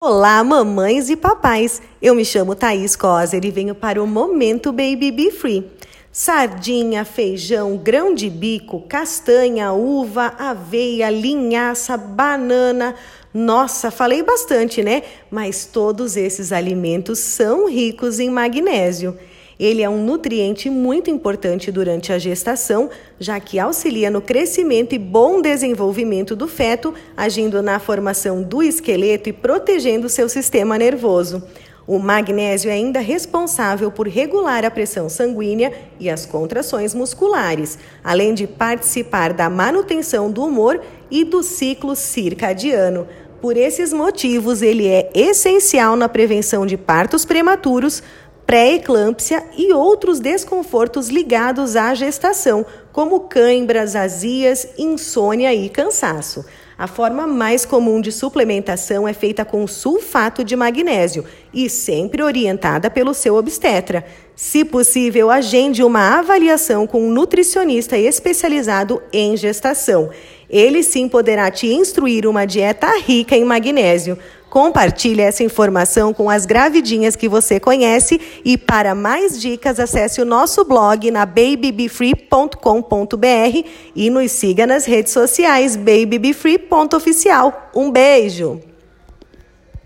Olá, mamães e papais! Eu me chamo Thaís Coser e venho para o Momento Baby Be Free. Sardinha, feijão, grão de bico, castanha, uva, aveia, linhaça, banana. Nossa, falei bastante, né? Mas todos esses alimentos são ricos em magnésio. Ele é um nutriente muito importante durante a gestação, já que auxilia no crescimento e bom desenvolvimento do feto, agindo na formação do esqueleto e protegendo seu sistema nervoso. O magnésio é ainda responsável por regular a pressão sanguínea e as contrações musculares, além de participar da manutenção do humor e do ciclo circadiano. Por esses motivos, ele é essencial na prevenção de partos prematuros, pré-eclâmpsia e outros desconfortos ligados à gestação, como cãibras, azias, insônia e cansaço. A forma mais comum de suplementação é feita com sulfato de magnésio e sempre orientada pelo seu obstetra. Se possível, agende uma avaliação com um nutricionista especializado em gestação. Ele sim poderá te instruir uma dieta rica em magnésio. Compartilhe essa informação com as gravidinhas que você conhece e para mais dicas acesse o nosso blog na babybefree.com.br e nos siga nas redes sociais babybefree.oficial. Um beijo!